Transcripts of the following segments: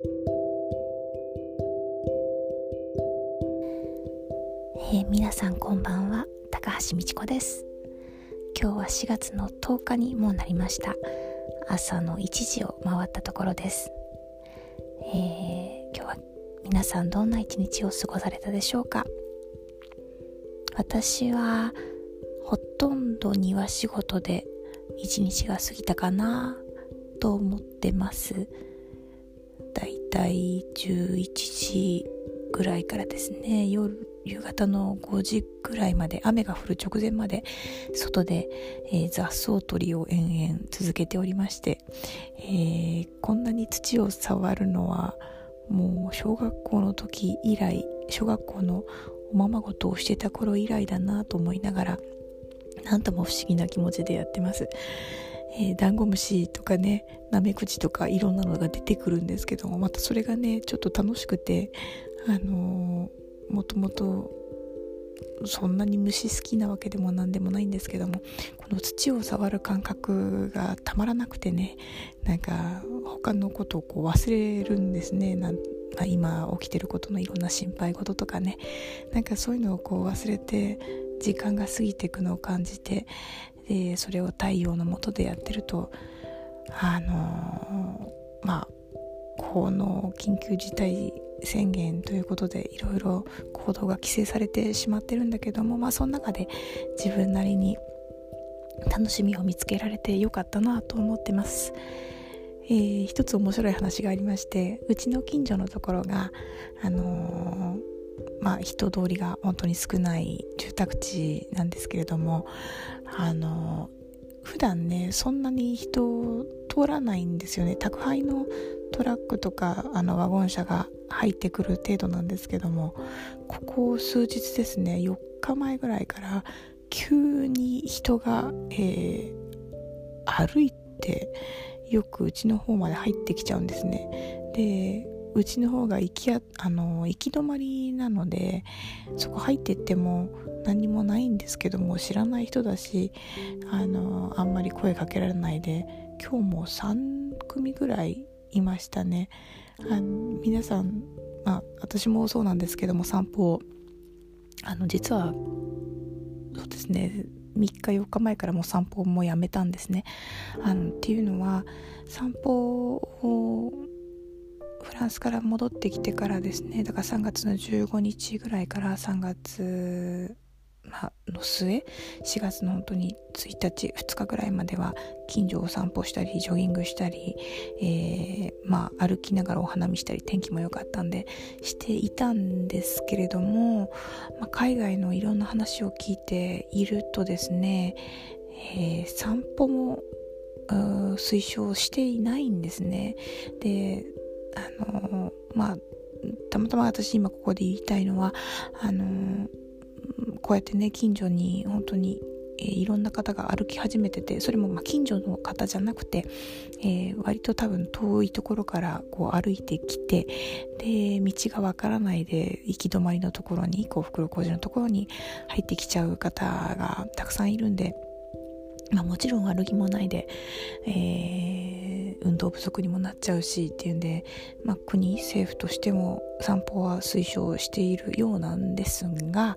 えー、皆さんこんばんは。高橋美智子です。今日は4月の10日にもうなりました。朝の1時を回ったところです、えー、今日は皆さんどんな一日を過ごされたでしょうか。私はほとんど庭仕事で一日が過ぎたかなと思ってます。たい11時ぐらいからですね夜夕方の5時ぐらいまで雨が降る直前まで外で、えー、雑草取りを延々続けておりまして、えー、こんなに土を触るのはもう小学校の時以来小学校のおままごとをしてた頃以来だなと思いながらなんとも不思議な気持ちでやってます。えー、ダンゴムシとかねナメクジとかいろんなのが出てくるんですけどもまたそれがねちょっと楽しくてあのー、もともとそんなに虫好きなわけでも何でもないんですけどもこの土を触る感覚がたまらなくてねなんか他のことをこう忘れるんですね。なんまあ、今起きてることのいろんな心配事とかね。なんかそういうのをこう忘れて時間が過ぎていくのを感じてでそれを太陽の下でやってるとあのー、まあこの緊急事態宣言ということでいろいろ行動が規制されてしまってるんだけどもまあその中で自分なりに楽しみを見つけられてよかったなと思ってます。えー、一つ面白い話がありましてうちの近所のところがあのー、まあ人通りが本当に少ない住宅地なんですけれどもあの、普段ねそんなに人通らないんですよね。宅配のトラックとかあのワゴン車が入ってくる程度なんですけどもここ数日ですね4日前ぐらいから急に人が、えー、歩いてよくうちの方まで入ってきちゃうんですね。でうちの方が行きあの行き止まりなのでそこ入ってっても何もないんですけども知らない人だしあのあんまり声かけられないで今日も3組ぐらいいましたね。あの皆さん、まあ、私もそうなんですけども散歩あの実はそうですね3日4日前からもう散歩もやめたんですね。あのっていうのは散歩をフランスから戻ってきてからですねだから3月の15日ぐらいから3月まの末4月の本当に1日2日ぐらいまでは近所を散歩したりジョギングしたり、えー、まあ、歩きながらお花見したり天気も良かったんでしていたんですけれども、まあ、海外のいろんな話を聞いているとですね、えー、散歩も推奨していないんですね。であのまあたまたま私今ここで言いたいのはあのこうやってね近所に本当に、え、いろんな方が歩き始めててそれもま近所の方じゃなくて、えー、割と多分遠いところからこう歩いてきてで道がわからないで行き止まりのところにこう袋小路のところに入ってきちゃう方がたくさんいるんで。まあ、もちろん悪気もないで、えー、運動不足にもなっちゃうしっていうんで、まあ、国政府としても散歩は推奨しているようなんですが、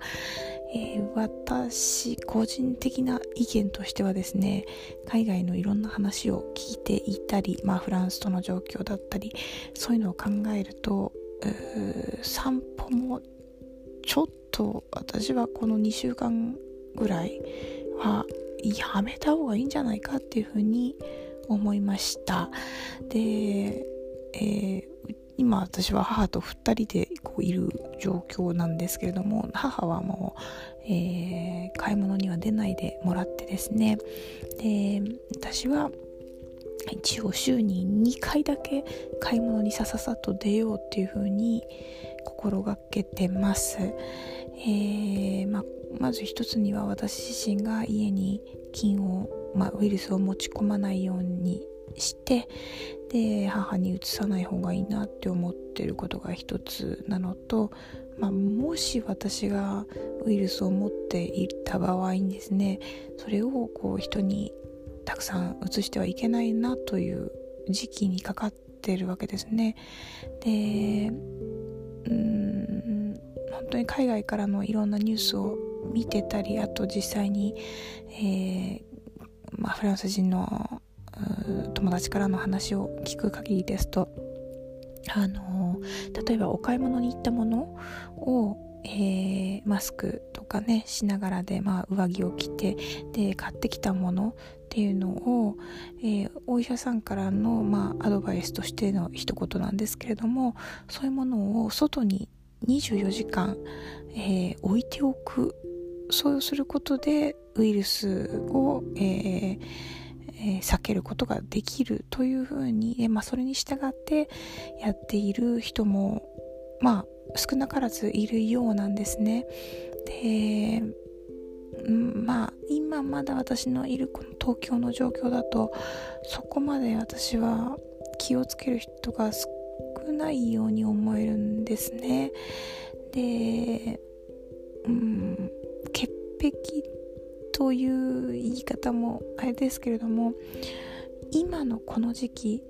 えー、私個人的な意見としてはですね海外のいろんな話を聞いていたり、まあ、フランスとの状況だったりそういうのを考えると散歩もちょっと私はこの2週間ぐらいはやめた方がいいんじゃないかっていうふうに思いました。で、えー、今私は母と2人でこういる状況なんですけれども母はもう、えー、買い物には出ないでもらってですね。で私は一応週に2回だけ買い物にさささっと出ようっていう風に心がけてます、えー、ままず一つには私自身が家に菌を、まあ、ウイルスを持ち込まないようにしてで母にうつさない方がいいなって思ってることが一つなのと、まあ、もし私がウイルスを持っていた場合にですねそれをこう人にたくさん移してはいけないなという時期にかかっってるわけですね。でうん本当に海外からのいろんなニュースを見てたりあと実際に、えーまあ、フランス人の友達からの話を聞く限りですとあの例えばお買い物に行ったものを、えー、マスクとかねしながらで、まあ、上着を着てで買ってきたものっていうのを、えー、お医者さんからの、まあ、アドバイスとしての一言なんですけれどもそういうものを外に24時間、えー、置いておくそうすることでウイルスを、えーえ、避けることができるというふうに、まあ、それに従ってやっている人も、まあ、少なからずいるようなんですね。で、まあ今まだ私のいるこの東京の状況だとそこまで私は気をつける人が少ないように思えるんですね。で、うん、潔癖という言い方もあれですけれども今のこの時期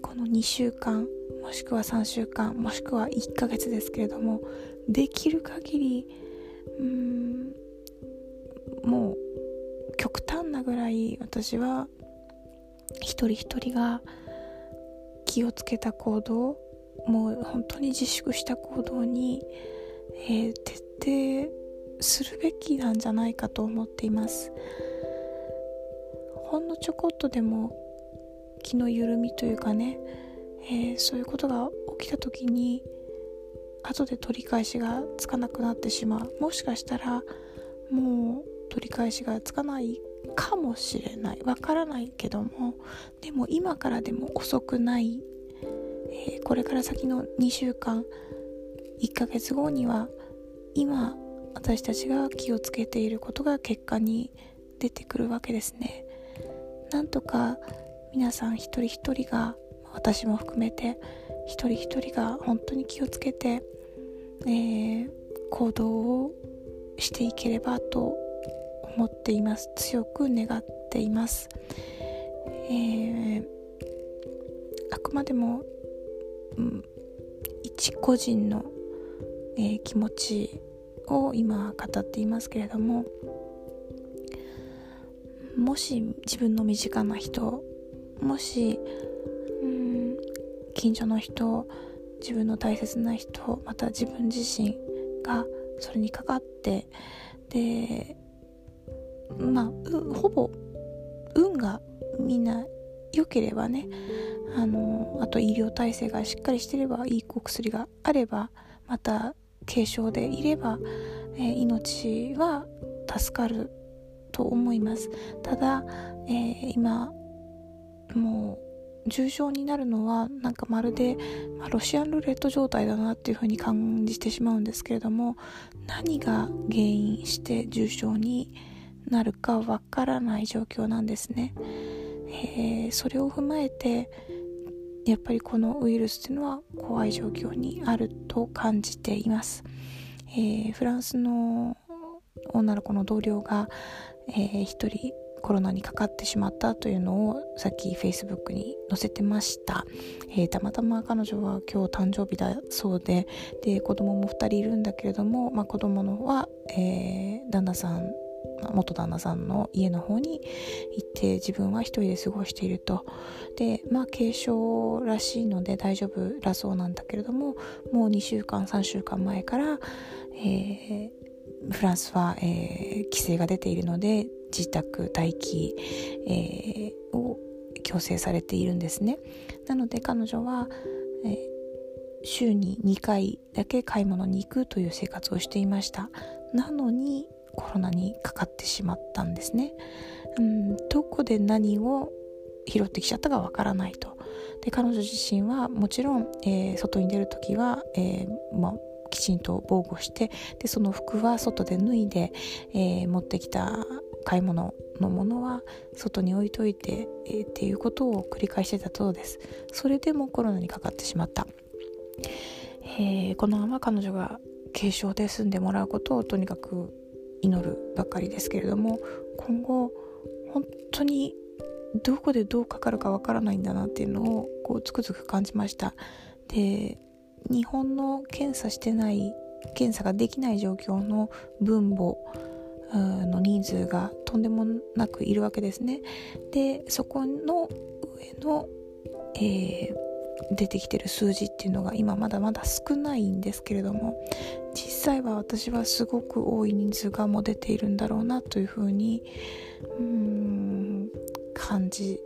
この2週間もしくは3週間もしくは1ヶ月ですけれどもできる限りうんもう極端なぐらい私は一人一人が気をつけた行動もう本当に自粛した行動に、えー、徹底するべきなんじゃないかと思っています。ほんのちょこっとでも気の緩みというかね、えー、そういうことが起きた時に後で取り返しがつかなくなってしまう。もしかしたらもう取り返しがつかないかもしれない。わからないけどもでも今からでも遅くない、えー、これから先の2週間1ヶ月後には今私たちが気をつけていることが結果に出てくるわけですね。なんとか皆さん一人一人が私も含めて一人一人が本当に気をつけて、えー、行動をしていければと思っています。強く願っています、えー、あくまでも、うん、一個人の、えー、気持ちを今語っていますけれどももし自分の身近な人もしうん近所の人自分の大切な人また自分自身がそれにかかってでまあほぼ運がみんな良ければねあのあと医療体制がしっかりしてればいいお薬があればまた軽症でいれば、えー、命は助かると思います。ただ、えー、今もう重症になるのはなんかまるで、まあ、ロシアンルーレット状態だなっていうふうに感じてしまうんですけれども何が原因して重症になるかわからない状況なんですね、えー、それを踏まえてやっぱりこのウイルスっていうのは怖い状況にあると感じています、えー、フランスの女の子の同僚が、えー、一人コロナにかかってしまったというのをさっき Facebook に載せてました、えー、たまたま彼女は今日誕生日だそうでで子供も2人いるんだけれども、まあ、子供のは、えー、旦那さん元旦那さんの家の方に行って自分は一人で過ごしていると。でまあ軽症らしいので大丈夫だそうなんだけれどももう2週間3週間前から、えー、フランスは、えー、規制が出ているので自宅待機、えー、を強制されているんですね。なので彼女は、えー、週に2回だけ買い物に行くという生活をしていました。なのにコロナにかかってしまったんですね。うん、どこで何を拾ってきちゃったかわからないと。で彼女自身はもちろん、えー、外に出る時は、えー、まあ、きちんと防護してでその服は外で脱いで、えー、持ってきた買い物のものは外に置いといて、えー、っていうことを繰り返してたそうですそれでもコロナにかかってしまった、えー、このまま彼女が軽症で済んでもらうことをとにかく祈るばかりですけれども今後本当にどこでどうかかるかわからないんだなっていうのをこうつくづく感じました。で日本の検査してない検査ができない状況の分母の人数がとんでもなくいるわけですね。でそこの上の、えー、出てきてる数字っていうのが今まだまだ少ないんですけれども実際は私はすごく多い人数がもう出ているんだろうなというふうにうん感じ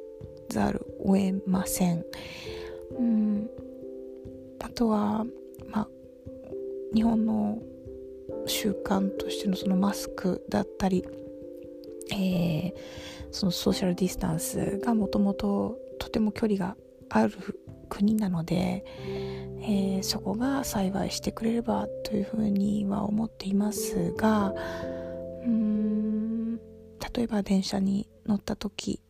ざるを得ません。うんあとは、まあ、日本の習慣としてのそのマスクだったり、えー、そのソーシャルディスタンスがもともととても距離がある国なので、えー、そこが幸いしてくれればというふうには思っていますがうん例えば電車に乗った時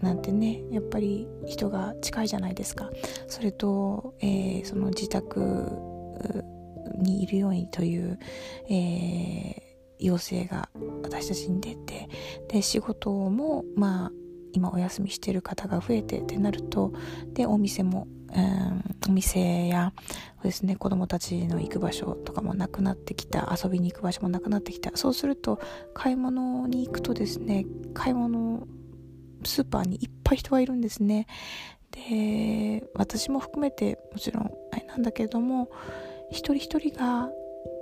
なんてねやっぱり人が近いじゃないですか。それと、えー、その自宅にいるようにという、えー、要請が私たちに出てで仕事もまあ今お休みしてる方が増えてってなるとでお店も、うん、お店やですね子供たちの行く場所とかもなくなってきた遊びに行く場所もなくなってきた。そうすると買い物に行くとですね買い物スーパーにいっぱい人がいるんですね。で私も含めてもちろんあれなんだけれども一人一人が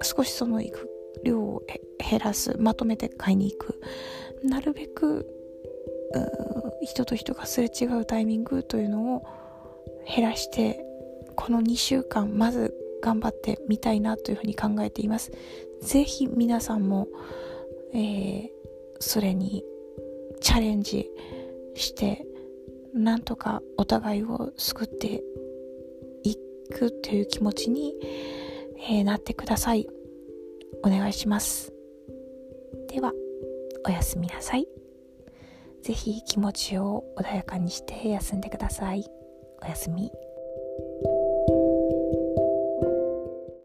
少しその行く量を減らすまとめて買いに行く。なるべく人と人がすれ違うタイミングというのを減らしてこの2週間まず頑張ってみたいなというふうに考えています。ぜひ皆さんも、えー、それにチャレンジしてなんとかお互いを救っていくという気持ちに、えー、なってください。お願いします。ではおやすみなさい。ぜひ気持ちを穏やかにして休んでください。おやすみ。